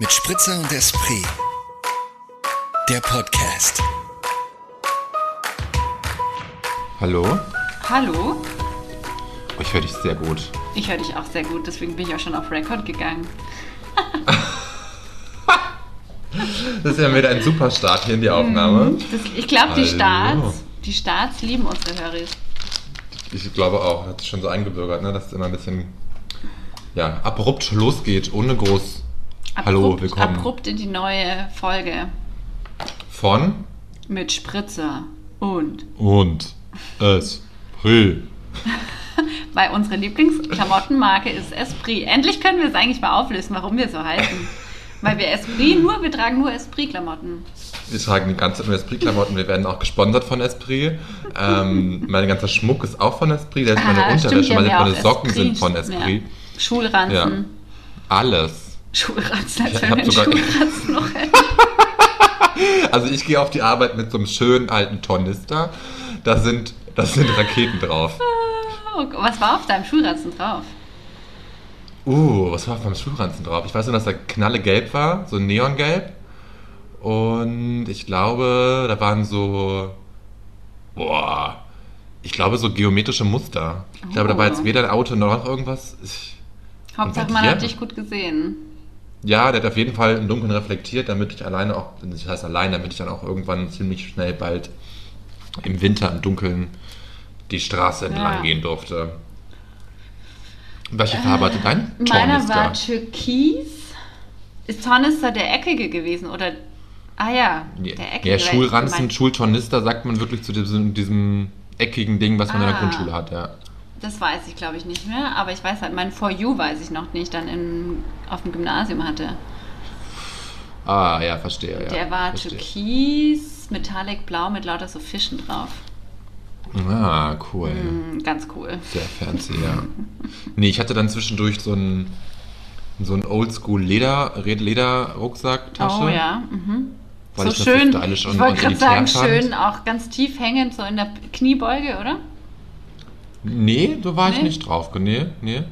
Mit Spritzer und Esprit. Der Podcast. Hallo? Hallo? Oh, ich höre dich sehr gut. Ich höre dich auch sehr gut, deswegen bin ich auch schon auf Record gegangen. Das ist ja wieder ein super Start hier in die Aufnahme. Das, ich glaube, die. Starts, die Starts lieben unsere Hörer. Ich glaube auch, hat sich schon so eingebürgert, ne, dass es immer ein bisschen ja, abrupt losgeht, ohne groß Hallo, Abrupt- willkommen. Abrupt in die neue Folge von mit Spritzer und und Esprit. weil unsere Lieblingsklamottenmarke ist Esprit. Endlich können wir es eigentlich mal auflösen, warum wir so heißen. Weil wir Esprit nur, wir tragen nur Esprit-Klamotten. Wir tragen die ganze Zeit nur Esprit-Klamotten. Wir werden auch gesponsert von Esprit. Ähm, mein ganzer Schmuck ist auch von Esprit. Selbst meine Ah, Unterwäsche, meine, meine Socken Esprit. sind von Esprit. Ja. Schulranzen. Ja. Alles. Schulranzen, als wenn sogar- Schulranzen noch hätten. Also ich gehe auf die Arbeit mit so einem schönen alten Tornister. Da sind, da sind Raketen drauf. Oh, was war auf deinem Schulranzen drauf? Uh, was war auf meinem Schulranzen drauf? Ich weiß nur, dass er knallegelb war, so neongelb. Und ich glaube, da waren so. Boah. Ich glaube, so geometrische Muster. Ich glaube, da war jetzt Oh. weder ein Auto noch irgendwas. Ich, Hauptsache, man hat dich gut gesehen. Ja, der hat auf jeden Fall im Dunkeln reflektiert, damit ich alleine auch. Das heißt allein, damit ich dann auch irgendwann ziemlich schnell bald im Winter im Dunkeln die Straße entlang Ja. gehen durfte. Welche Farbe hatte dein Meiner Tornister? war Türkis. Ist Tornister der Eckige gewesen? Oder. Ah ja, der Eckige. ja Schulranzen, Schultornister sagt man wirklich zu diesem, diesem eckigen Ding, was man in der Ah. Grundschule hat, ja. Das weiß ich, glaube ich, nicht mehr. Aber ich weiß halt, mein For You weiß ich noch, den ich dann in, auf dem Gymnasium hatte. Ah, ja, verstehe. Ja, der war verstehe. Türkis, Metallic Blau mit lauter so Fischen drauf. Ah, cool. Hm, ganz cool. Sehr fancy, ja. Nee, ich hatte dann zwischendurch so einen so einen Oldschool Leder, Red- Leder-Rucksack-Tasche. Oh ja. Mhm. Weil so schön, ich wollte gerade sagen, fand. schön, auch ganz tief hängend, so in der Kniebeuge, oder? Nee, so war ich Nee? nicht drauf. Nee, nee.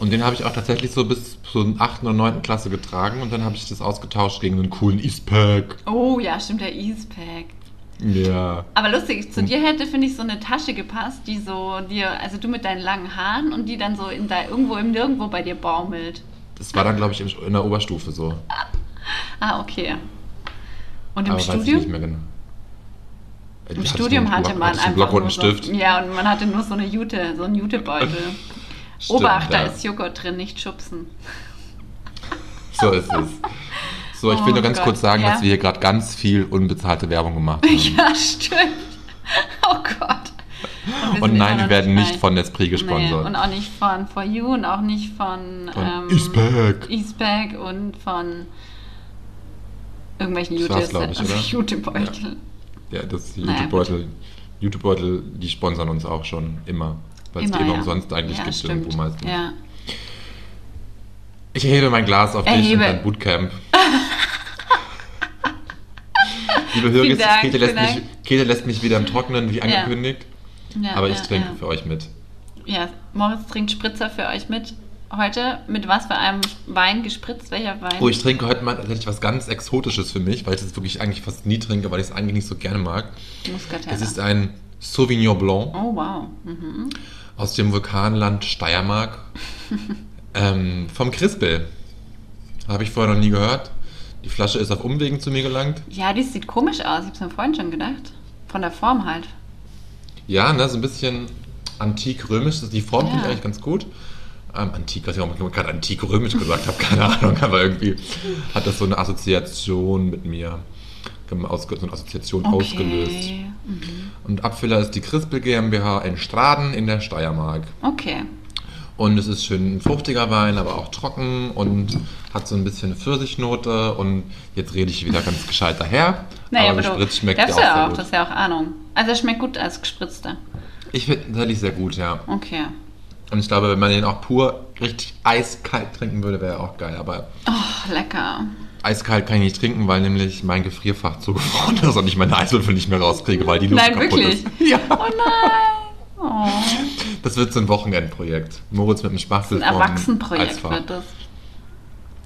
Und den habe ich auch tatsächlich so bis zur 8. oder 9. Klasse getragen und dann habe ich das ausgetauscht gegen einen coolen Eastpack. Oh ja, stimmt, der Eastpack. Ja. Aber lustig, Hm. zu dir hätte, finde ich, so eine Tasche gepasst, die so dir, also du mit deinen langen Haaren und die dann so in da irgendwo im Nirgendwo bei dir baumelt. Das war dann, glaube ich, in der Oberstufe so. Ah, okay. Und im Aber weiß ich Studium? nicht mehr genau. Im hatte Studium einen hatte Block- man einen einfach Block und einen Stift. So, ja, und man hatte nur so eine Jute, so einen Jutebeutel. Stimmt, Obacht, da ja. ist Joghurt drin, nicht schubsen. So ist es. So, ich will Oh nur ganz Gott, kurz sagen, ja. dass wir hier gerade ganz viel unbezahlte Werbung gemacht haben. Ja, stimmt. Oh Gott. Und nein, wir werden nicht von Esprit Nee, gesponsert. und auch nicht von For You und auch nicht von, Von ähm, Eastpack. Eastpack und von irgendwelchen war's, Ich. Ja, das Naja, YouTube-Beutel, YouTube-Beutel, die sponsern uns auch schon immer. Weil es die Immer, ja. umsonst eigentlich ja, gibt stimmt. irgendwo meistens. Ja. Ich erhebe mein Glas auf dich Erhebe. und dein Bootcamp. Liebe Dank, Käthe lässt, mich, lässt mich wieder im Trocknen, wie angekündigt. Ja, aber ja, ich trinke ja. für euch mit. Ja, Moritz trinkt Spritzer für euch mit. Heute mit was für einem Wein gespritzt? Welcher Wein? Oh, ich trinke heute mal tatsächlich was ganz Exotisches für mich, weil ich das wirklich eigentlich fast nie trinke, weil ich es eigentlich nicht so gerne mag. Muscatella. Es ist ein Sauvignon Blanc oh, wow. Mhm. aus dem Vulkanland Steiermark ähm, vom Crispel. Habe ich vorher noch nie gehört. Die Flasche ist auf Umwegen zu mir gelangt. Ja, die sieht komisch aus. Ich hab's mir vorhin schon gedacht. Von der Form halt. Ja, ne, so ein bisschen antik-römisch. Die Form finde ich Ja. eigentlich ganz gut. Ähm, antik, was ich auch gerade antik-römisch gesagt habe, keine Ahnung, aber irgendwie hat das so eine Assoziation mit mir, so eine Assoziation ausgelöst. Mhm. Und Abfüller ist die Crispel GmbH in Straden in der Steiermark. Okay. Und es ist schön ein fruchtiger Wein, aber auch trocken und hat so ein bisschen Pfirsichnote. Und jetzt rede ich wieder ganz gescheit daher. Naja, aber aber du gespritzt schmeckt darfst ja auch das ist ja auch Ahnung. Also er schmeckt gut als gespritzter. Ich finde tatsächlich sehr gut, ja. Okay. Und ich glaube, wenn man den auch pur richtig eiskalt trinken würde, wäre er auch geil. Aber Oh, lecker. eiskalt kann ich nicht trinken, weil nämlich mein Gefrierfach zugefroren ist und ich meine Eiswürfel nicht mehr rauskriege, weil die Luft Nein, kaputt wirklich? ist. Ja. Oh nein. Oh. Das wird so ein Wochenendprojekt. Moritz mit dem Spachtel Ein Erwachsenenprojekt wird das.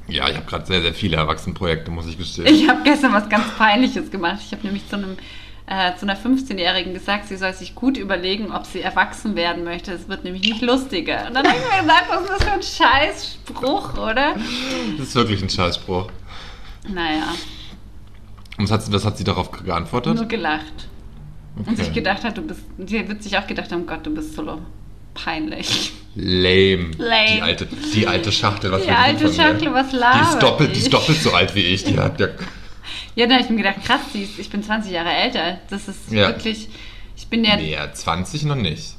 Ja, ich habe gerade sehr, sehr viele Erwachsenenprojekte, muss ich gestehen. Ich habe gestern was ganz Peinliches gemacht. Ich habe nämlich zu einem äh, zu einer 15-Jährigen gesagt, sie soll sich gut überlegen, ob sie erwachsen werden möchte. Es wird nämlich nicht lustiger. Und dann habe ich mir gesagt, was ist das für ein Scheißspruch, oder? Das ist wirklich ein Scheißspruch. Naja, Und was hat, sie- was hat sie darauf geantwortet? nur gelacht. Und Okay. sich gedacht hat, du bist, sie wird sich auch gedacht haben, Gott, du bist so peinlich. Lame. Lame. Die alte, die alte Schachtel, was Die alte mir? Schachtel, was Die labert ist, doppelt, die die? ist doppelt so alt wie ich. Die hat ja, Ja, da habe ich mir gedacht, krass, ich bin 20 Jahre älter. Das ist Ja. wirklich, ich bin ja, nee, 20 noch nicht.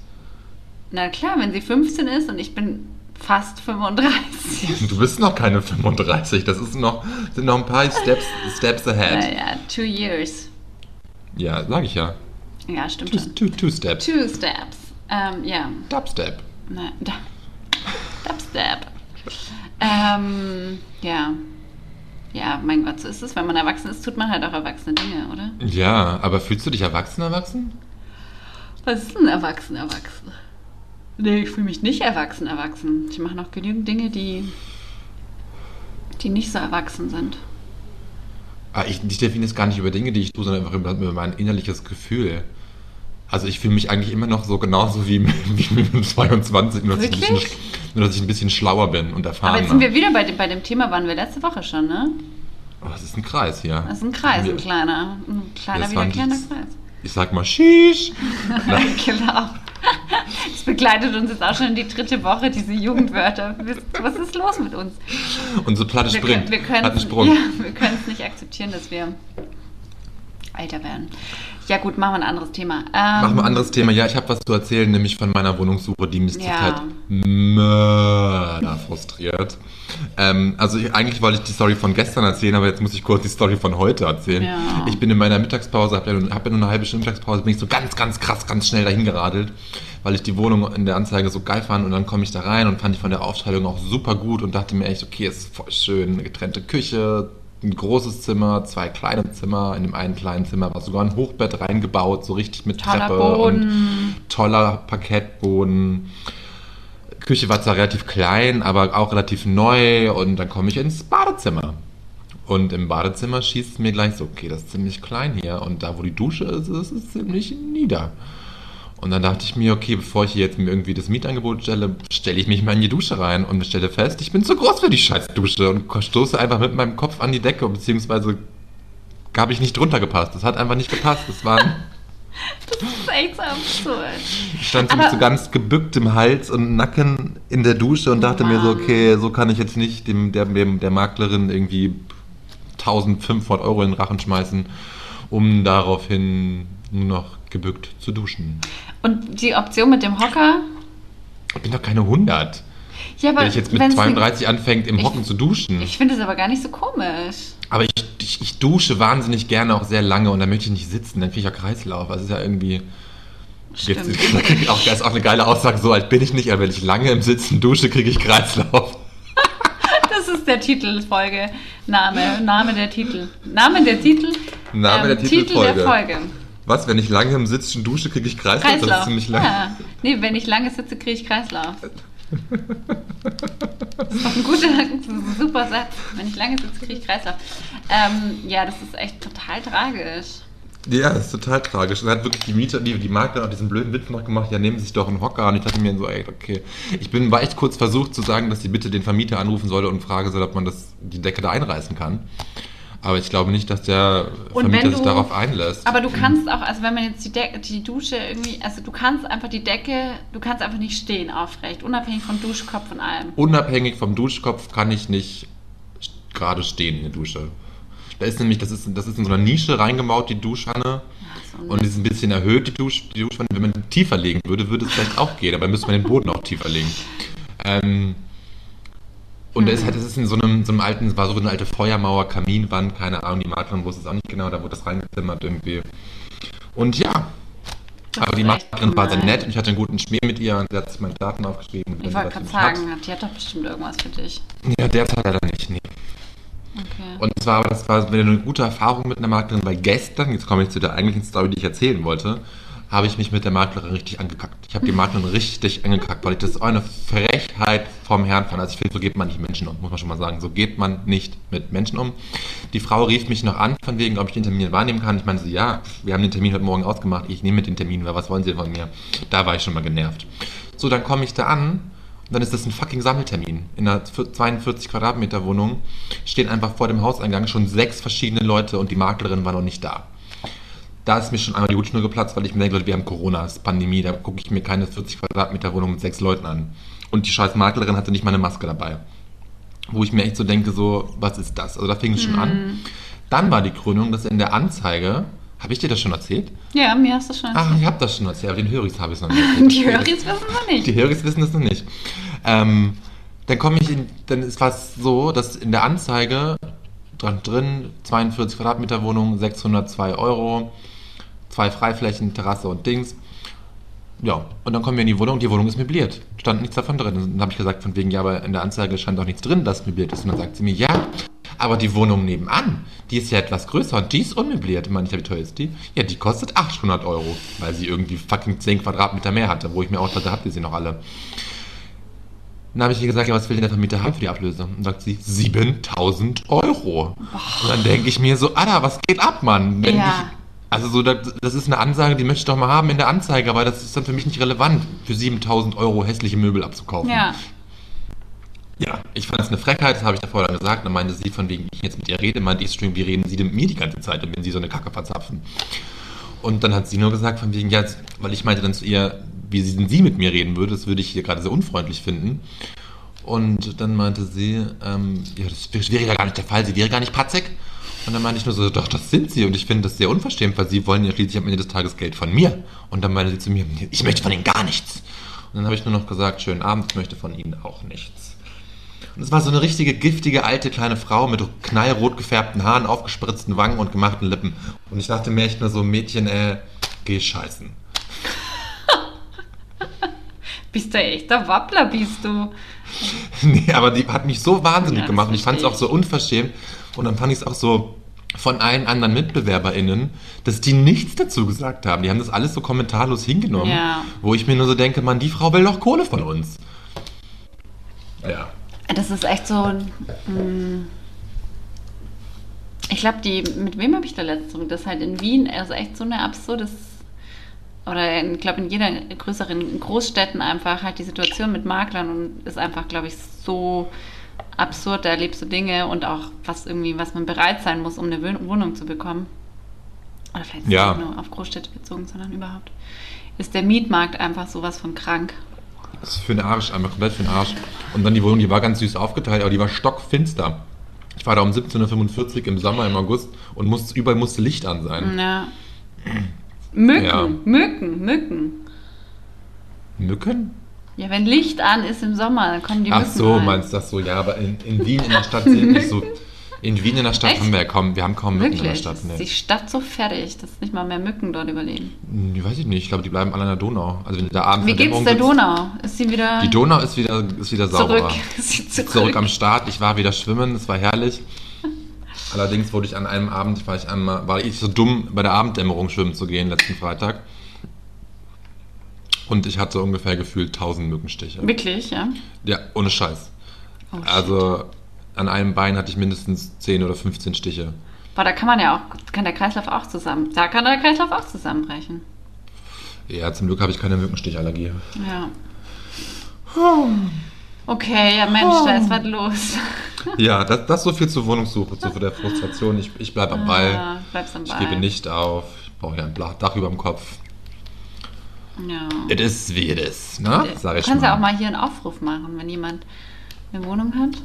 na klar, wenn sie 15 ist und ich bin fast 35. Du bist noch keine 35. Das ist noch, sind noch ein paar Steps, Steps ahead. Naja, two years. Ja, sag ich ja. Ja, stimmt Two, two, two Steps. Two steps. Ähm, ja. Dubstep. Na, da. Dubstep. Ähm, ja. Ja, mein Gott, so ist es. Wenn man erwachsen ist, tut man halt auch erwachsene Dinge, oder? Ja, aber fühlst du dich erwachsen, erwachsen? Was ist denn erwachsen, erwachsen? Nee, ich fühle mich nicht erwachsen, erwachsen. Ich mache noch genügend Dinge, die, die nicht so erwachsen sind. Ah, ich, ich definiere es gar nicht über Dinge, die ich tue, sondern einfach über, mein innerliches Gefühl. Also ich fühle mich eigentlich immer noch so genauso wie, wie mit 22, nur dass, ich ein bisschen, Wirklich? Nur dass ich ein bisschen schlauer bin und Aber erfahrener. jetzt sind wir wieder bei dem, bei dem Thema, waren wir letzte Woche schon, ne? oh, das ist ein Kreis hier. Das ist ein Kreis, ein kleiner. Ein kleiner, wiederkehrender die- Kreis. Ich sag mal Shish. genau. Das begleitet uns jetzt auch schon in die dritte Woche, diese Jugendwörter. Was ist los mit uns? Und so platte Wir springt. können wir können Sprung. ja, wir können es nicht akzeptieren, dass wir älter werden. Ja gut, machen wir ein anderes Thema. Ähm, Machen wir ein anderes Thema. Ja, ich habe was zu erzählen, nämlich von meiner Wohnungssuche, die mich Ja. zurzeit mörder frustriert. Ähm, also ich, eigentlich wollte ich die Story von gestern erzählen, aber jetzt muss ich kurz die Story von heute erzählen. Ja. Ich bin in meiner Mittagspause, habe ja, hab ja nur eine halbe Stunde Mittagspause, bin ich so ganz, ganz krass, ganz schnell dahin geradelt, weil ich die Wohnung in der Anzeige so geil fand und dann komme ich da rein und fand die von der Aufteilung auch super gut und dachte mir echt, okay, es ist voll schön, eine getrennte Küche, ein großes Zimmer, zwei kleine Zimmer. In dem einen kleinen Zimmer war sogar ein Hochbett reingebaut, so richtig mit Toller Treppe Boden. und toller Parkettboden. Küche war zwar relativ klein, aber auch relativ neu und dann komme ich ins Badezimmer. Und im Badezimmer schießt es mir gleich so, okay, das ist ziemlich klein hier und da, wo die Dusche ist, ist es ziemlich nieder. Und dann dachte ich mir, okay, bevor ich hier jetzt mir irgendwie das Mietangebot stelle, stelle ich mich mal in die Dusche rein und stelle fest, ich bin zu groß für die scheiß Dusche und stoße einfach mit meinem Kopf an die Decke, beziehungsweise habe ich nicht drunter gepasst. Das hat einfach nicht gepasst. Das war, Das ist echt so absurd. ich stand so mit so ganz gebücktem Hals und Nacken in der Dusche und dachte mir so, Mann. okay, so kann ich jetzt nicht dem, der, dem, der Maklerin irgendwie 1500 Euro in den Rachen schmeißen, um daraufhin nur noch gebückt zu duschen. Und die Option mit dem Hocker? Ich bin doch keine 100. Ja, aber Wenn ich jetzt mit wenn's 32 anfängt, im Ich- Hocken zu duschen. Ich finde es aber gar nicht so komisch. aber ich, ich, ich dusche wahnsinnig gerne auch sehr lange und dann möchte ich nicht sitzen, dann kriege ich auch Kreislauf. Also ist ja irgendwie. Jetzt, Stimmt. auch, das ist auch eine geile Aussage, so alt bin ich nicht, aber wenn ich lange im Sitzen dusche, kriege ich Kreislauf. Das ist der Titelfolge. Name, Name der Titel. Name der Titel. Name der Titel Titelfolge. der Folge. Was, wenn ich lange im Sitzen dusche, kriege ich Kreislauf? Das ist Kreislauf. ziemlich lang. Ja. Nee, wenn ich lange sitze, kriege ich Kreislauf. Das ist doch ein guter, super Satz. Wenn ich lange sitze, kriege ich Kreislauf. Ähm, ja, das ist echt total tragisch. Ja, das ist total tragisch. Und dann hat wirklich die Mieter, die, die Makler auch diesen blöden Witz noch gemacht, ja, nehmen Sie sich doch einen Hocker. Und ich dachte mir so, ey, okay. Ich bin, war echt kurz versucht zu sagen, dass sie bitte den Vermieter anrufen solle und fragen soll, ob man das, die Decke da einreißen kann. Aber ich glaube nicht, dass der Und Vermieter wenn sich du- darauf einlässt. Aber du kannst auch, also wenn man jetzt die, De die Dusche irgendwie, also du kannst einfach die Decke, du kannst einfach nicht stehen aufrecht, unabhängig vom Duschkopf und allem. Unabhängig vom Duschkopf kann ich nicht gerade stehen in der Dusche. Da ist nämlich, das ist, das ist in so einer Nische reingebaut, die Duschwanne. So, Und die ist ein bisschen erhöht, die, Dusch, die Duschwanne. Wenn man tiefer legen würde, würde es vielleicht auch gehen, aber dann müsste man den Boden auch tiefer legen. Ähm, und da ist halt, das ist in so einem, so einem alten, es war so eine alte Feuermauer, Kaminwand, keine Ahnung, die Maklerin wusste es auch nicht genau, da wurde das reingezimmert irgendwie. Und ja, Das aber die Maklerin war sehr nett und ich hatte einen guten Schmäh mit ihr und sie hat sich meine Daten aufgeschrieben. Ich wollte gerade mich hat- sagen, die hat doch bestimmt irgendwas für dich. Ja, derzeit leider nicht, nee. Okay. Und zwar, das war wieder eine gute Erfahrung mit einer Maklerin, weil gestern, jetzt komme ich zu der eigentlichen Story, die ich erzählen wollte, habe ich mich mit der Maklerin richtig angekackt. Ich habe die Maklerin richtig angekackt, weil ich das eine Frechheit vom Herrn fand. Also ich finde, so geht man nicht Menschen um, muss man schon mal sagen. So geht man nicht mit Menschen um. Die Frau rief mich noch an, von wegen, ob ich den Termin wahrnehmen kann. Ich meinte so, ja, wir haben den Termin heute Morgen ausgemacht, ich nehme den Termin, weil was wollen Sie von mir? Da war ich schon mal genervt. So, dann komme ich da an und dann ist das ein fucking Sammeltermin. In einer 42 Quadratmeter Wohnung stehen einfach vor dem Hauseingang schon sechs verschiedene Leute und die Maklerin war noch nicht da da ist mir schon einmal die Hutschnur geplatzt, weil ich mir denke, Leute, wir haben Corona, es ist Pandemie, da gucke ich mir keine 40 Quadratmeter Wohnung mit sechs Leuten an. Und die scheiß Maklerin hatte nicht mal eine Maske dabei. Wo ich mir echt so denke, so, was ist das? Also da fing es schon an. Dann war die Krönung, dass in der Anzeige, habe ich dir das schon erzählt? Ja, mir hast du schon Ach, erzählt. ich habe das schon erzählt, aber den Höris habe ich es noch nicht erzählt. Die Höris wissen wir nicht. Die Höris wissen das noch nicht. Ähm, dann komme ich in, dann ist was so, dass in der Anzeige dran drin 42 Quadratmeter Wohnung, 602 Euro, zwei Freiflächen, Terrasse und Dings. Ja, und dann kommen wir in die Wohnung, die Wohnung ist möbliert. Stand nichts davon drin. Und dann habe ich gesagt, von wegen, ja, aber in der Anzeige stand doch nichts drin, dass möbliert ist. Und dann sagt sie mir, ja, aber die Wohnung nebenan, die ist ja etwas größer und die ist unmöbliert. Ich meine, ich, wie teuer ist die? Ja, die kostet 800 Euro, weil sie irgendwie fucking 10 Quadratmeter mehr hatte, wo ich mir auch dachte, habt ihr sie noch alle? Dann habe ich ihr gesagt, ja, was will denn der Vermieter haben für die Ablöse? Und sagt sie, 7000 Euro. Und dann denke ich mir so, Alter, was geht ab, Mann? Wenn Ja. ich, also so, das, das ist eine Ansage, die möchte ich doch mal haben in der Anzeige, aber das ist dann für mich nicht relevant, für 7000 Euro hässliche Möbel abzukaufen. Ja. Ja, ich fand es eine Frechheit, das habe ich davor dann gesagt. Dann meinte sie, von wegen ich jetzt mit ihr rede, meinte ich, wie reden Sie denn mit mir die ganze Zeit, wenn Sie so eine Kacke verzapfen? Und dann hat sie nur gesagt, von wegen, ja, weil ich meinte dann zu ihr, wie sie denn sie mit mir reden würde, das würde ich hier gerade sehr unfreundlich finden. Und dann meinte sie, ähm, ja, das wäre ja gar nicht der Fall, sie wäre gar nicht patzig. Und dann meinte ich nur so, doch, das sind sie. Und ich finde das sehr unverschämt, weil sie wollen ja schließlich am Ende des Tages Geld von mir. Und dann meinte sie zu mir, ich möchte von ihnen gar nichts. Und dann habe ich nur noch gesagt, schönen Abend, ich möchte von ihnen auch nichts. Und es war so eine richtige giftige alte kleine Frau mit knallrot gefärbten Haaren, aufgespritzten Wangen und gemachten Lippen. Und ich dachte mir echt nur so, Mädchen, äh, geh scheißen. Bist du echter Wappler, bist du? Nee, aber die hat mich so wahnsinnig Ja, gemacht und ich fand es auch so unverschämt. Und dann fand ich es auch so von allen anderen MitbewerberInnen, dass die nichts dazu gesagt haben. Die haben das alles so kommentarlos hingenommen, Ja. wo ich mir nur so denke, Mann, die Frau will doch Kohle von uns. Ja. Das ist echt so. mm, Ich glaube, die. Mit wem habe ich da letztens? Das ist halt in Wien, also echt so eine absurdes. Oder ich glaube, in jeder größeren Großstädten einfach halt die Situation mit Maklern und ist einfach, glaube ich, so absurd. Da erlebst du Dinge und auch was irgendwie, was man bereit sein muss, um eine Wohn- Wohnung zu bekommen. Oder vielleicht Ja. nicht nur auf Großstädte bezogen, sondern überhaupt. Ist der Mietmarkt einfach sowas von krank. Das ist für den Arsch, einmal komplett für den Arsch. Und dann die Wohnung, die war ganz süß aufgeteilt, aber die war stockfinster. Ich war da um 17.45 Uhr im Sommer, im August und musste, überall musste Licht an sein. Ja. Mücken, Ja. Mücken, Mücken. Mücken? Ja, wenn Licht an ist im Sommer, dann kommen die Ach Mücken so, rein. meinst du das so? Ja, aber in, in Wien in der Stadt sind nicht so. In Wien in der Stadt Echt? haben wir ja kaum, wir haben kaum Mücken in der Wirklich? Stadt. Ist die Nee. Stadt so fertig, dass nicht mal mehr Mücken dort überleben. Hm, Weiß ich nicht, ich glaube, die bleiben alle an der Donau. Also wenn da abends Wie geht's der Donau? Ist sie wieder Die Donau ist wieder, ist wieder zurück? sauberer. Ist sie zurück? Zurück am Start. Ich war wieder schwimmen, es war herrlich. Allerdings wurde ich an einem Abend, war ich einmal, war ich so dumm, bei der Abenddämmerung schwimmen zu gehen, letzten Freitag. Und ich hatte ungefähr gefühlt 1000 Mückenstiche. Wirklich, ja? Ja, ohne Scheiß. Oh. Also an einem Bein hatte ich mindestens 10 oder 15 Stiche. Boah, da kann man ja auch, kann der Kreislauf auch zusammen, da kann der Kreislauf auch zusammenbrechen. Ja, zum Glück habe ich keine Mückenstichallergie. Ja. Okay, ja Mensch, da ist was los. Ja, das, das so viel zur Wohnungssuche, zu der Frustration. Ich, ich bleibe am Ball. Ah, bleibst am Ich Ball. gebe nicht auf. Ich brauche ja ein Dach über dem Kopf. Ja. Es ist wie es ist, ne? Sag du ich kannst mal. ja auch mal hier einen Aufruf machen, wenn jemand eine Wohnung hat.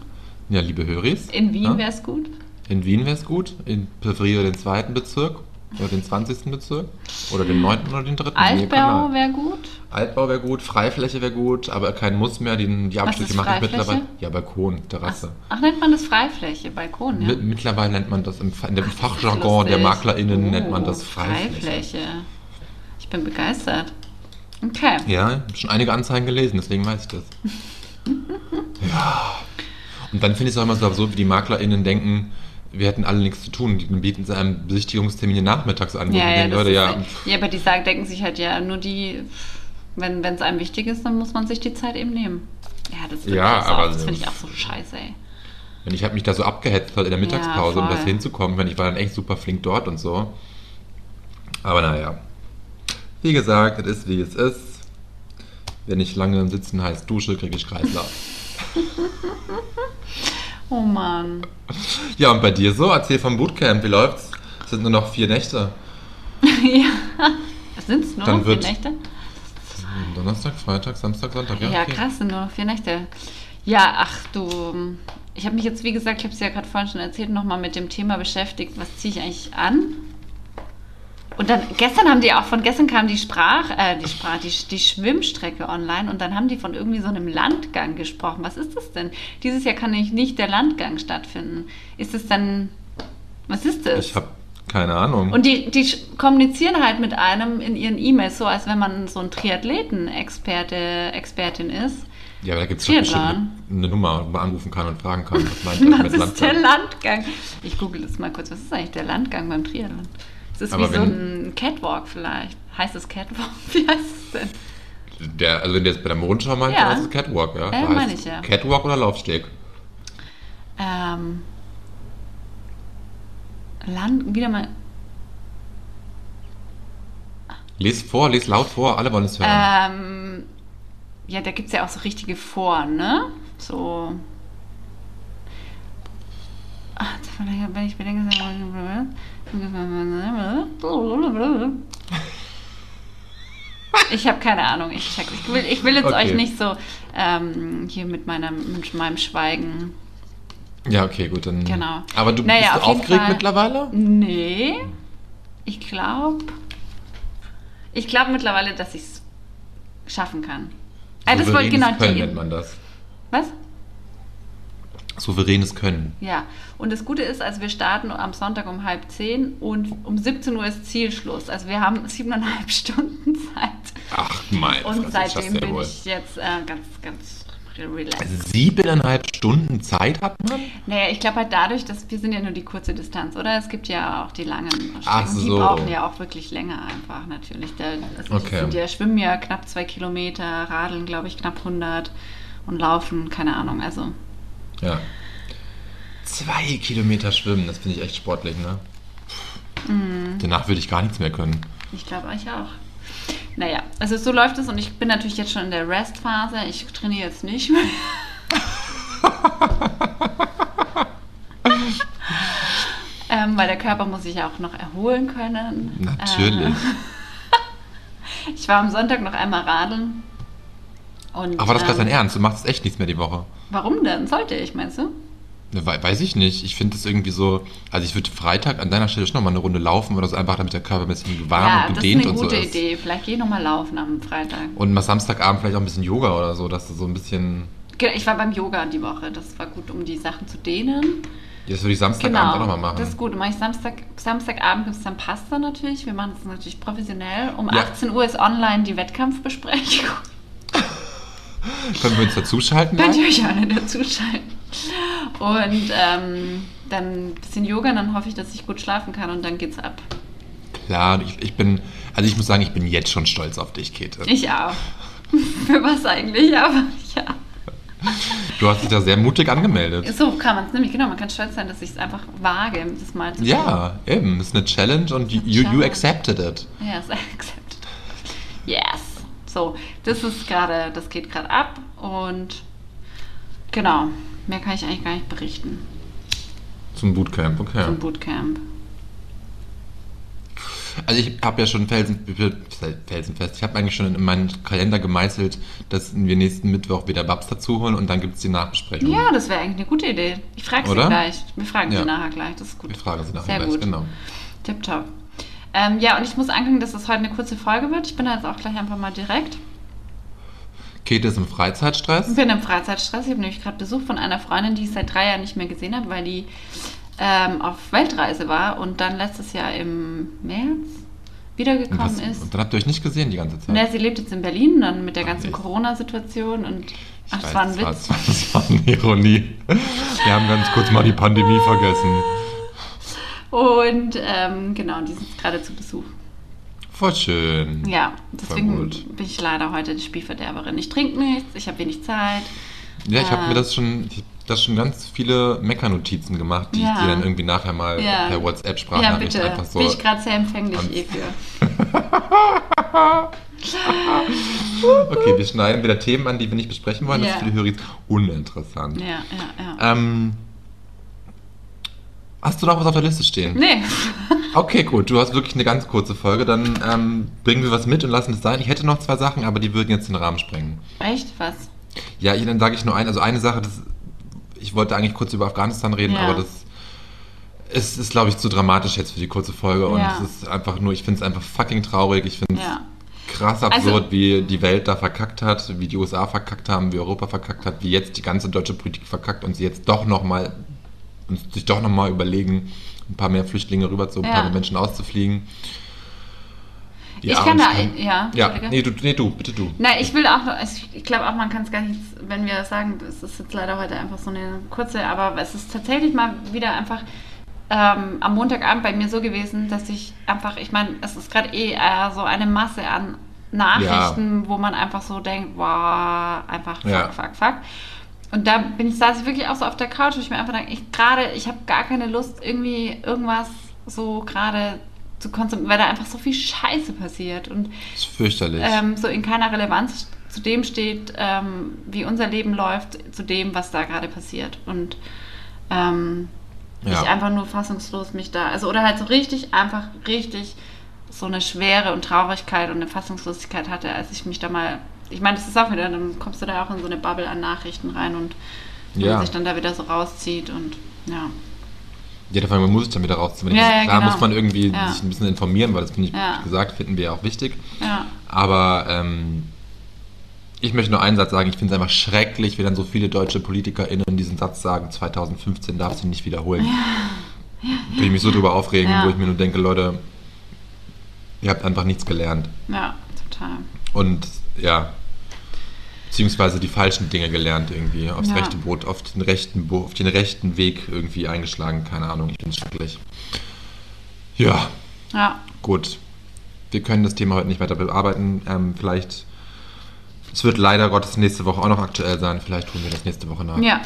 Ja, liebe Höris. In Wien ne? wäre es gut. In Wien wäre es gut. In Pevrio den zweiten Bezirk. Oder den 20. Bezirk. Oder den 9. oder den 3. Altbau wäre gut. Altbau wäre gut. Freifläche wäre gut. Aber kein Muss mehr. Die, die Abstriche mache ich mittlerweile. Ja, Balkon, Ach, Terrasse. ach, nennt man das Freifläche, Balkon, ja? Mi- Mittlerweile nennt man das im, in dem ist Fachjargon der. MaklerInnen Oh, nennt man das Freifläche. Freifläche. Ich bin begeistert. Okay. Ja, ich habe schon einige Anzeigen gelesen, deswegen weiß ich das. ja. Und dann finde ich es auch immer so absurd, wie die MaklerInnen denken, wir hätten alle nichts zu tun. Die bieten sie einem Besichtigungstermin nachmittags an. Ja, ich ja, Leute, ja, halt- ja, aber die sagen, denken sich halt ja nur die, wenn es einem wichtig ist, dann muss man sich die Zeit eben nehmen. Ja, das, Ja, aber das finde ich auch so scheiße, ey. Und ich habe mich da so abgehetzt halt in der Mittagspause, um voll. das hinzukommen, wenn ich war dann echt super flink dort und so. Aber naja. Wie gesagt, es ist wie es ist. Wenn ich lange im Sitzen heiß dusche, kriege ich Kreislauf. Oh Mann. ja, und bei dir so? Erzähl vom Bootcamp, wie läuft's? Es sind nur noch vier Nächte. ja. Sind es nur Dann noch vier Nächte? Donnerstag, Freitag, Samstag, Sonntag. Ja, Ja, okay. krass, sind nur noch vier Nächte. Ja, ach du, ich habe mich jetzt, wie gesagt, ich habe es ja gerade vorhin schon erzählt, nochmal mit dem Thema beschäftigt, was ziehe ich eigentlich an? Und dann, gestern haben die auch, von gestern kam die Sprach, äh, die Sprach, die, die Schwimmstrecke online und dann haben die von irgendwie so einem Landgang gesprochen. Was ist das denn? Dieses Jahr kann nämlich nicht der Landgang stattfinden. Ist es dann, was ist das? Ich habe keine Ahnung. Und die, die kommunizieren halt mit einem in ihren E-Mails, so als wenn man so ein Triathleten-Experte, Expertin ist. ja, aber da gibt es bestimmt Triathlon. eine Nummer, wo man anrufen kann und fragen kann, was meint Was ist Landgang? der Landgang? Ich google das mal kurz. Was ist eigentlich der Landgang beim Triathlon? Es ist Aber wie so ein Catwalk vielleicht. Heißt es Catwalk? Wie heißt es denn? Der, also wenn du jetzt bei der Mondschau meinst, Ja. dann ist es Catwalk, ja? Heißt meine ich ja. Catwalk oder Laufsteg? Ähm, Land, wieder mal. Lies vor, lies laut vor, alle wollen es hören. Ähm, ja, da gibt es ja auch so richtige Foren, ne? So. Ach, wenn ich bedenke, ich habe keine Ahnung, ich. Ich will, ich will jetzt Okay. euch nicht so ähm, hier mit, meinem mit meinem Schweigen. ja, okay, gut, dann. Genau. Aber du Naja, bist du aufgeregt Fall. mittlerweile? Nee, ich glaube, ich glaube mittlerweile, dass ich es schaffen kann. Ah, das wollte genau die. nennt man das. Was? Souveränes Können. Ja, und das Gute ist, also wir starten am Sonntag um halb zehn und um 17 Uhr ist Zielschluss. Also wir haben siebeneinhalb Stunden Zeit. Ach, mein Und seitdem bin wohl. ich jetzt äh, ganz, ganz relaxed. Also siebeneinhalb Stunden Zeit hat man? Naja, ich glaube halt dadurch, dass wir sind ja nur die kurze Distanz, oder? Es gibt ja auch die langen Strecken. Ach Die so. brauchen ja auch wirklich länger einfach natürlich. Da, also Okay. die sind ja, schwimmen ja knapp zwei Kilometer, radeln glaube ich knapp 100 und laufen, keine Ahnung. Also Ja. Zwei Kilometer schwimmen, das finde ich echt sportlich, ne? Mhm. Danach würde ich gar nichts mehr können. ich glaube euch auch. Naja, also so läuft es und ich bin natürlich jetzt schon in der Rest-Phase. Ich trainiere jetzt nicht mehr. ähm, weil der Körper muss sich ja auch noch erholen können. Natürlich. Äh, ich war am Sonntag noch einmal radeln. Und, Aber das ist ähm, dein Ernst, du machst echt nichts mehr die Woche. Warum denn? Sollte ich, meinst du? Ne, wei- Weiß ich nicht. Ich finde das irgendwie so. Also, ich würde Freitag an deiner Stelle schon nochmal eine Runde laufen oder so, einfach damit der Körper ein bisschen warm ja, und das ist gedehnt eine und so gute ist. Idee. Vielleicht gehe ich nochmal laufen am Freitag. Und mal Samstagabend vielleicht auch ein bisschen Yoga oder so, dass du so ein bisschen. Genau, Ich war beim Yoga die Woche. Das war gut, um die Sachen zu dehnen. Das würde ich Samstagabend auch nochmal machen. Genau, das ist gut. Mache ich Samstag, Samstagabend gibt es dann Pasta natürlich. Wir machen das natürlich professionell. Um Ja. 18 Uhr ist online die Wettkampfbesprechung. Können wir uns dazuschalten? Könnt ihr euch alle dazuschalten. Und ähm, dann ein bisschen Yoga, dann hoffe ich, dass ich gut schlafen kann und dann geht's ab. Klar, ich, ich bin. Also, ich muss sagen, ich bin jetzt schon stolz auf dich, Käthe. Ich auch. Für was eigentlich, aber ja. Du hast dich da sehr mutig angemeldet. So kann man es nämlich, genau. Man kann stolz sein, dass ich es einfach wage, das mal zu tun. Ja, eben. Das ist eine Challenge und you, you, accepted it. Yes, accepted. Yes. So, das ist gerade, das geht gerade ab und genau, mehr kann ich eigentlich gar nicht berichten Zum Bootcamp, okay. zum Bootcamp. Also ich habe ja schon Felsen, felsenfest, ich habe eigentlich schon in meinen Kalender gemeißelt, dass wir nächsten Mittwoch wieder Babs dazu holen und dann gibt es die Nachbesprechung. Ja, das wäre eigentlich eine gute Idee. Ich frage sie gleich. Wir fragen Ja. sie nachher gleich. Das ist gut. Wir fragen sie nachher Sehr gleich, gut. genau. Tipptopp. Ähm, ja, und ich muss ankündigen, dass das heute eine kurze Folge wird. Ich bin da jetzt auch gleich einfach mal direkt. Käthe ist im Ich Freizeitstress. bin im Freizeitstress. Ich habe nämlich gerade Besuch von einer Freundin, die ich seit drei Jahren nicht mehr gesehen habe, weil die ähm, auf Weltreise war und dann letztes Jahr im März Und, wiedergekommen was, ist. und dann habt ihr euch nicht gesehen die ganze Zeit. Na, sie lebt jetzt in Berlin, dann mit der ganzen? Corona-Situation und ach, Ich das war ein Witz. das, war, das war eine Ironie. Wir haben ganz kurz mal die Pandemie vergessen. Und ähm, genau, die sind gerade zu Besuch. Voll schön. Ja, deswegen gut. bin ich leider heute die Spielverderberin. Ich trinke nichts, ich habe wenig Zeit. Ja, ich habe Äh. mir das schon, das schon ganz viele Meckernotizen gemacht, die Ja. ich dir dann irgendwie nachher mal Ja. per Ja, WhatsApp-Sprachnachricht bitte. einfach so. Bin ich gerade sehr empfänglich eh für. Okay, wir schneiden wieder Themen an, die wir nicht besprechen wollen. Das Ja. ist für die Höris uninteressant. Ja, ja, ja. Ähm, hast du noch was auf der Liste stehen? Nee. Okay, gut. Du hast wirklich eine ganz kurze Folge. Dann ähm, bringen wir was mit und lassen es sein. Ich hätte noch zwei Sachen, aber die würden jetzt den Rahmen sprengen. Echt? Was? Ja, dann sage ich nur eine. Also eine Sache, das, ich wollte eigentlich kurz über Afghanistan reden, Ja. aber das es ist, glaube ich, zu dramatisch jetzt für die kurze Folge. Und Ja. es ist einfach nur, ich finde es einfach fucking traurig. Ich finde es Ja. krass absurd, Also- wie die Welt da verkackt hat, wie die USA verkackt haben, wie Europa verkackt hat, wie jetzt die ganze deutsche Politik verkackt und sie jetzt doch nochmal und sich doch nochmal überlegen, ein paar mehr Flüchtlinge rüber zu, ein Ja. paar mehr Menschen auszufliegen. Ich kann da ein- ja, Ja, nee du, nee, du, bitte du. Nein, ich will auch, noch- ich, glaube auch, man kann es gar nicht, wenn wir sagen, es ist jetzt leider heute einfach so eine kurze, aber es ist tatsächlich mal wieder einfach ähm, am Montagabend bei mir so gewesen, dass ich einfach, ich meine, es ist gerade eh äh, so eine Masse an Nachrichten, wo man einfach so denkt, wow, einfach fuck, Ja. fuck, fuck. Und da bin ich, saß ich wirklich auch so auf der Couch, wo ich mir einfach denke, ich gerade, ich habe gar keine Lust, irgendwie irgendwas so gerade zu konsumieren, weil da einfach so viel Scheiße passiert. Und Das ist fürchterlich. ähm, so in keiner Relevanz zu dem steht, ähm, wie unser Leben läuft, zu dem, was da gerade passiert. Und ähm, Ja. ich einfach nur fassungslos mich da, also oder halt so richtig, einfach richtig so eine Schwere und Traurigkeit und eine Fassungslosigkeit hatte, als ich mich da mal, ich meine, das ist auch wieder, dann kommst du da auch in so eine Bubble an Nachrichten rein und Ja. man sich dann da wieder so rauszieht und ja. Ja, davon man muss sich dann wieder rausziehen. Ja, ja, Klar genau. muss man irgendwie Ja. sich ein bisschen informieren, weil das finde ich, Ja. wie gesagt, finden wir ja auch wichtig. Ja, Aber ähm, ich möchte nur einen Satz sagen, ich finde es einfach schrecklich, wie dann so viele deutsche PolitikerInnen diesen Satz sagen, 2015 darf sie nicht wiederholen. Würde ich mich so drüber aufregen, Ja. wo ich mir nur denke, Leute, ihr habt einfach nichts gelernt. ja, total. Und ja, beziehungsweise die falschen Dinge gelernt irgendwie, aufs Ja. rechte Boot, auf den rechten, Bo auf den rechten Weg irgendwie eingeschlagen, keine Ahnung, ich finde es schrecklich. Ja, Ja, gut. Wir können das Thema heute nicht weiter bearbeiten. Ähm, vielleicht, es wird leider Gottes nächste Woche auch noch aktuell sein. Vielleicht tun wir das nächste Woche nach. ja,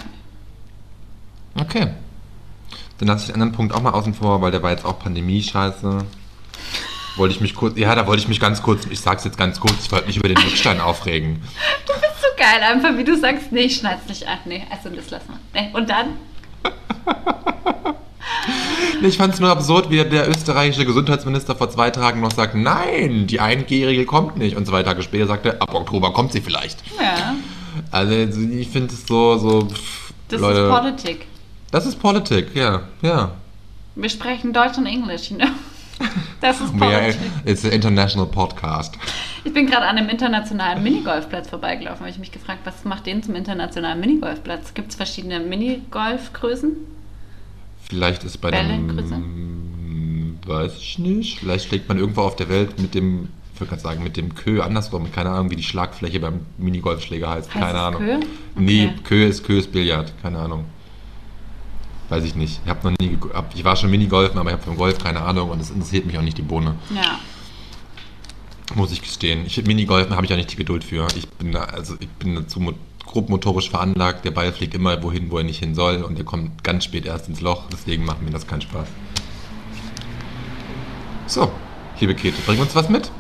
Okay. Dann lasse ich den anderen Punkt auch mal außen vor, weil der war jetzt auch Pandemie-Scheiße. Wollte ich mich kurz, ja, da wollte ich mich ganz kurz, ich sag's jetzt ganz kurz, ich wollte mich über den Rückstein aufregen. Du bist so geil, einfach wie du sagst, nee, ich schneid's nicht an. Nee, also das lassen wir. Nee. Und dann? Nee, Ich fand es nur absurd, wie der österreichische Gesundheitsminister vor zwei Tagen noch sagt, nein, die 1G-Regel kommt nicht. Und zwei Tage später sagte, ab Oktober kommt sie vielleicht. Ja, Also ich finde es so, so, pff, das Leute. ist Politik. Das ist Politik, ja, ja. Wir sprechen Deutsch und Englisch, you know? Das ist Politik. it's an international podcast. Ich bin gerade an einem internationalen Minigolfplatz vorbeigelaufen, habe ich mich gefragt, was macht den zum internationalen Minigolfplatz? Gibt es verschiedene Minigolfgrößen? Vielleicht ist bei dem, weiß ich nicht, vielleicht schlägt man irgendwo auf der Welt mit dem, ich würde gerade sagen, mit dem Kö andersrum, keine Ahnung, wie die Schlagfläche beim Minigolfschläger heißt, Heißt keine Ahnung. Kö? Nee, Okay. Kö ist Kö ist Billard, keine Ahnung. Weiß ich nicht. Ich habe noch nie, hab- ich war schon Minigolfen, aber ich habe vom Golf keine Ahnung und es interessiert mich auch nicht die Bohne. Ja. Muss ich gestehen. Ich Minigolfen habe ich auch nicht die Geduld für. Ich bin da, also ich bin dazu mo- grob motorisch veranlagt. Der Ball fliegt immer wohin, wo er nicht hin soll und der kommt ganz spät erst ins Loch. Deswegen macht mir das keinen Spaß. So, liebe Käthe, bring uns was mit.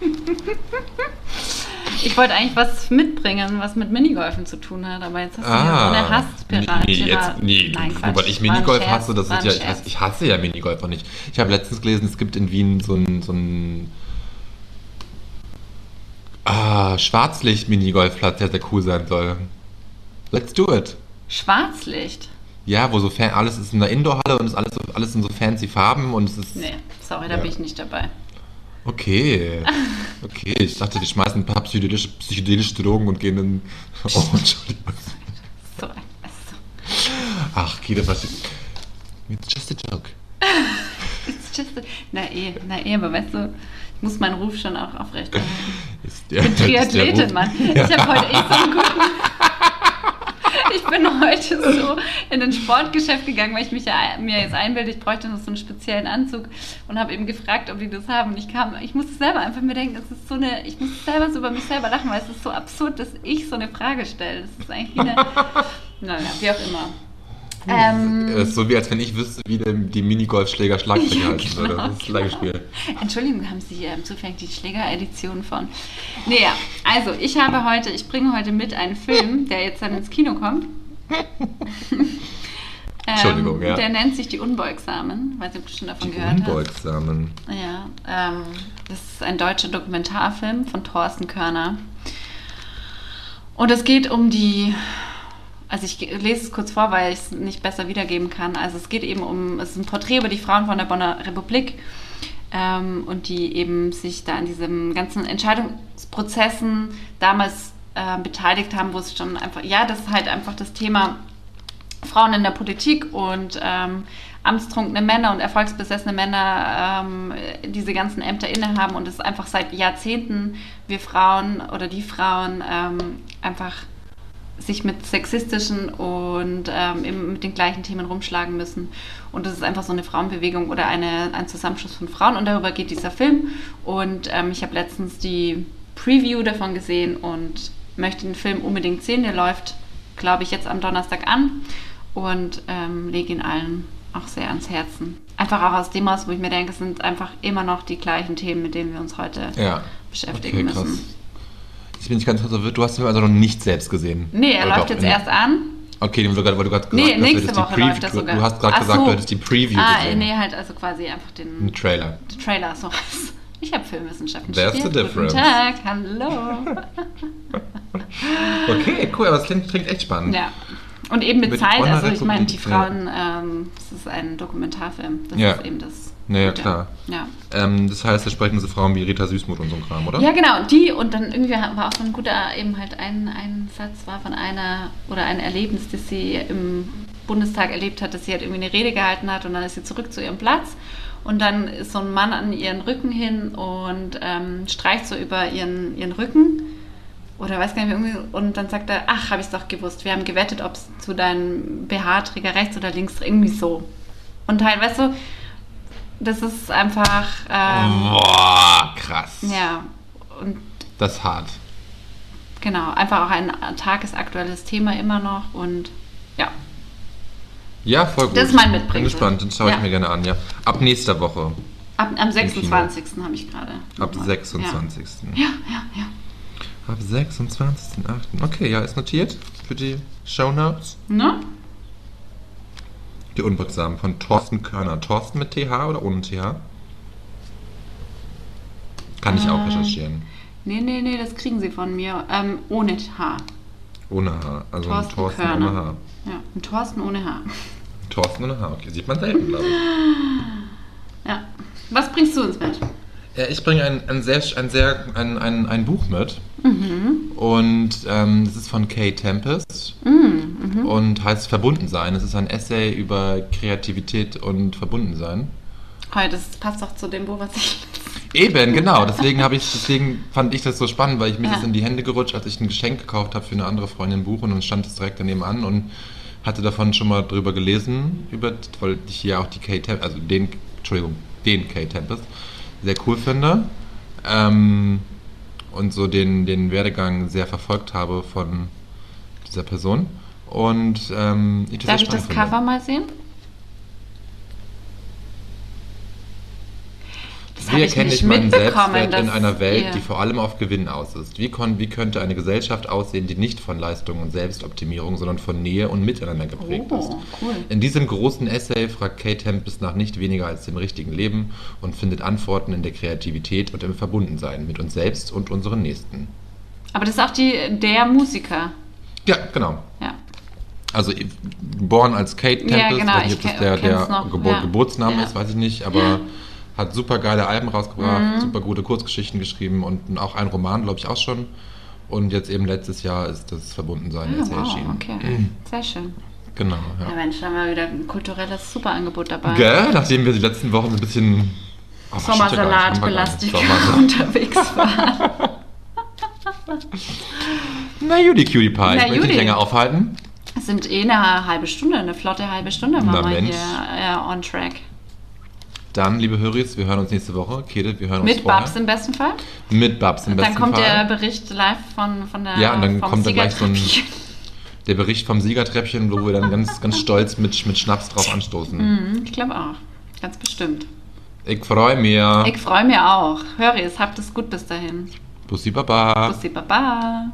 Ich wollte eigentlich was mitbringen, was mit Minigolfen zu tun hat, aber jetzt hast du mir so eine Hassspirale. Ah. Nee, jetzt, nee Nein, Quatsch, weil ich Minigolf hasse, das ist ja, ich hasse, ich hasse ja Minigolf auch nicht. Ich habe letztens gelesen, es gibt in Wien so ein, so ein ah, Schwarzlicht-Minigolfplatz, der sehr cool sein soll. Let's do it. Schwarzlicht? Ja, wo so fan alles ist in der Indoor-Halle und ist alles, alles in so fancy Farben und es ist. Nee, sorry, da Ja. bin ich nicht dabei. Okay. Okay, ich dachte, die schmeißen ein paar psychedelische, psychedelische Drogen und gehen in. Oh, Entschuldigung. So, also, Ach, Kida, was. It's just a joke. it's just a, na eh, na eh, aber weißt du, ich muss meinen Ruf schon auch aufrechterhalten. Ist der, Ich bin Triathletin, Mann. Ich habe heute echt so einen guten. Ich bin heute so in ein Sportgeschäft gegangen, weil ich mich ja, mir jetzt einbilde, ich bräuchte noch so einen speziellen Anzug und habe eben gefragt, ob die das haben. Und ich kam, ich musste selber einfach mir denken, es ist so eine, ich muss selber so über mich selber lachen, weil es ist so absurd, dass ich so eine Frage stelle. Das ist eigentlich wie eine, naja, wie auch immer. Ähm, Es ist so wie als wenn ich wüsste, wie der, die Minigolfschläger Schlagzeuger Ja, heißen würde. genau, Das ist gleiches Spiel. Entschuldigung, haben Sie ähm, zufällig die Schläger-Edition von? Nee, ja. also ich habe heute, ich bringe heute mit einen Film, der jetzt dann ins Kino kommt. Entschuldigung, ja. Ähm, Der nennt sich Die Unbeugsamen. Weiß nicht, ob du schon davon Die gehört hast. Unbeugsamen. Ja, ähm, das ist ein deutscher Dokumentarfilm von Thorsten Körner. Und es geht um die, also ich lese es kurz vor, weil ich es nicht besser wiedergeben kann. Also es geht eben um, es ist ein Porträt über die Frauen von der Bonner Republik ähm, und die eben sich da an diesen ganzen Entscheidungsprozessen damals äh, beteiligt haben, wo es schon einfach, ja, das ist halt einfach das Thema Frauen in der Politik und ähm, amtstrunkene Männer und erfolgsbesessene Männer ähm, diese ganzen Ämter innehaben und es einfach seit Jahrzehnten wir Frauen oder die Frauen ähm, einfach sich mit sexistischen und ähm, mit den gleichen Themen rumschlagen müssen. Und das ist einfach so eine Frauenbewegung oder eine, ein Zusammenschluss von Frauen und darüber geht dieser Film. Und ähm, ich habe letztens die Preview davon gesehen und möchte den Film unbedingt sehen. Der läuft, glaube ich, jetzt am Donnerstag an und ähm, lege ihn allen auch sehr ans Herzen. Einfach auch aus dem aus, wo ich mir denke, es sind einfach immer noch die gleichen Themen, mit denen wir uns heute Ja. beschäftigen Okay, krass. Jetzt bin ich ganz verwirrt. Du hast ihn also noch nicht selbst gesehen. Nee, er Oder läuft doch? jetzt erst an. Okay, weil du gerade gesagt Nee, hast, nächste Woche die läuft Preview. das sogar. Du hast gerade gesagt, so. du hättest die Preview Ah, gesehen. nee, halt also quasi einfach den, Ein Trailer. den Trailer. So. Ich habe Filmwissenschaften There's studiert. the difference. Guten Tag, hallo. Okay, cool, aber es klingt, klingt echt spannend. ja. Und eben mit, Mit Zeit, also ich meine, die. Frauen, ähm, das ist ein Dokumentarfilm. Das Ja. ist eben das. Naja, Gute. klar. Ja. Ähm, das heißt, da sprechen so Frauen wie Rita Süßmuth und so ein Kram, oder? Ja, genau, die und dann irgendwie war auch so ein guter, eben halt ein, ein Satz war von einer oder ein Erlebnis, das sie im Bundestag erlebt hat, dass sie halt irgendwie eine Rede gehalten hat und dann ist sie zurück zu ihrem Platz und dann ist so ein Mann an ihren Rücken hin und ähm, streicht so über ihren, ihren Rücken oder weiß gar nicht mehr, irgendwie, und dann sagt er, ach, habe ich es doch gewusst, wir haben gewettet, ob es zu deinem BH-Träger rechts oder links, irgendwie so. Und halt, weißt du, das ist einfach, ähm, Boah, krass. ja, und Das ist hart. genau, einfach auch ein tagesaktuelles Thema immer noch und ja, Ja, voll gut. Das ist mein Bin Mitbringsel. gespannt, den schaue ich Ja. mir gerne an, ja. Ab nächster Woche. ab, am 26. habe ich gerade. Ab nochmal. 26. Ja, ja, ja. Ab 26.8. Okay, ja, ist notiert für die Shownotes. ja. Ne? Die Unbeugsamen von Thorsten Körner. Thorsten mit TH oder ohne TH? Kann ich auch Ähm. recherchieren. Nee, nee, nee, das kriegen sie von mir. Ähm, ohne H. Ohne H. Also Thorsten, Thorsten Körner. ohne H. Ja, ein Thorsten ohne H. Thorsten ohne H. Okay, sieht man selten, glaube ich. Ja. Was bringst du uns mit? Ja, ich bringe ein, ein sehr, ein, sehr ein, ein, ein Buch mit. Mhm. Und ähm, das ist von Kay Tempest Mhm. und heißt Verbundensein. Es ist ein Essay über Kreativität und Verbundensein. Heute, das passt doch zu dem Buch, was ich. Eben, genau. Deswegen ich, deswegen fand ich das so spannend, weil ich mir Ja. das in die Hände gerutscht, als ich ein Geschenk gekauft habe für eine andere Freundin ein Buch und dann stand es direkt daneben an und hatte davon schon mal drüber gelesen, über, weil ich hier auch die Kay Tempest, also den, Entschuldigung, den Kay Tempest sehr cool finde. Ähm, und so den, den Werdegang sehr verfolgt habe von dieser Person. Und ähm, ich das Darf ich das finde. Cover mal sehen? Das Wie ich erkenne ich meinen Selbstwert in einer Welt, die vor allem auf Gewinn aus ist? Wie, wie könnte eine Gesellschaft aussehen, die nicht von Leistung und Selbstoptimierung, sondern von Nähe und Miteinander geprägt ist? Oh, cool. In diesem großen Essay fragt Kate Tempest nach nicht weniger als dem richtigen Leben und findet Antworten in der Kreativität und im Verbundensein mit uns selbst und unseren Nächsten. Aber das ist auch die, der Musiker. Ja, genau. Ja. Also geboren als Kate Ja, Tempest, genau, weiß nicht, ich ob das der, der Gebur ja. Geburtsname Ja. ist, weiß ich nicht, aber hat super geile Alben rausgebracht, Mhm. super gute Kurzgeschichten geschrieben und auch ein Roman, glaube ich, auch schon. Und jetzt eben letztes Jahr ist das Verbundensein Essay wow, erschienen. okay. Sehr schön. Genau, Ja, ja. Mensch, da haben wir wieder ein kulturelles Superangebot dabei. Gell? Nachdem wir die letzten Wochen so ein bisschen oh, Sommersalat. unterwegs waren. Na Judy Cutie Pie, Na, ich möchte dich länger aufhalten. Es sind eh eine halbe Stunde, eine flotte halbe Stunde waren wir hier äh, on track. Dann, liebe Höris, wir hören uns nächste Woche. Käthe, wir hören uns Mit vorher. Babs im besten Fall. Mit Babs im Dann besten kommt Fall. der Bericht live von, von der Ja, und dann kommt dann gleich so ein-. Der Bericht vom Siegertreppchen, wo wir dann ganz, ganz stolz mit, mit Schnaps drauf anstoßen. Mhm, Ich glaube auch. Ganz bestimmt. Ich freue mich. Ich freue mich auch. Höris, habt es gut bis dahin. Bussi Baba. Bussi Baba.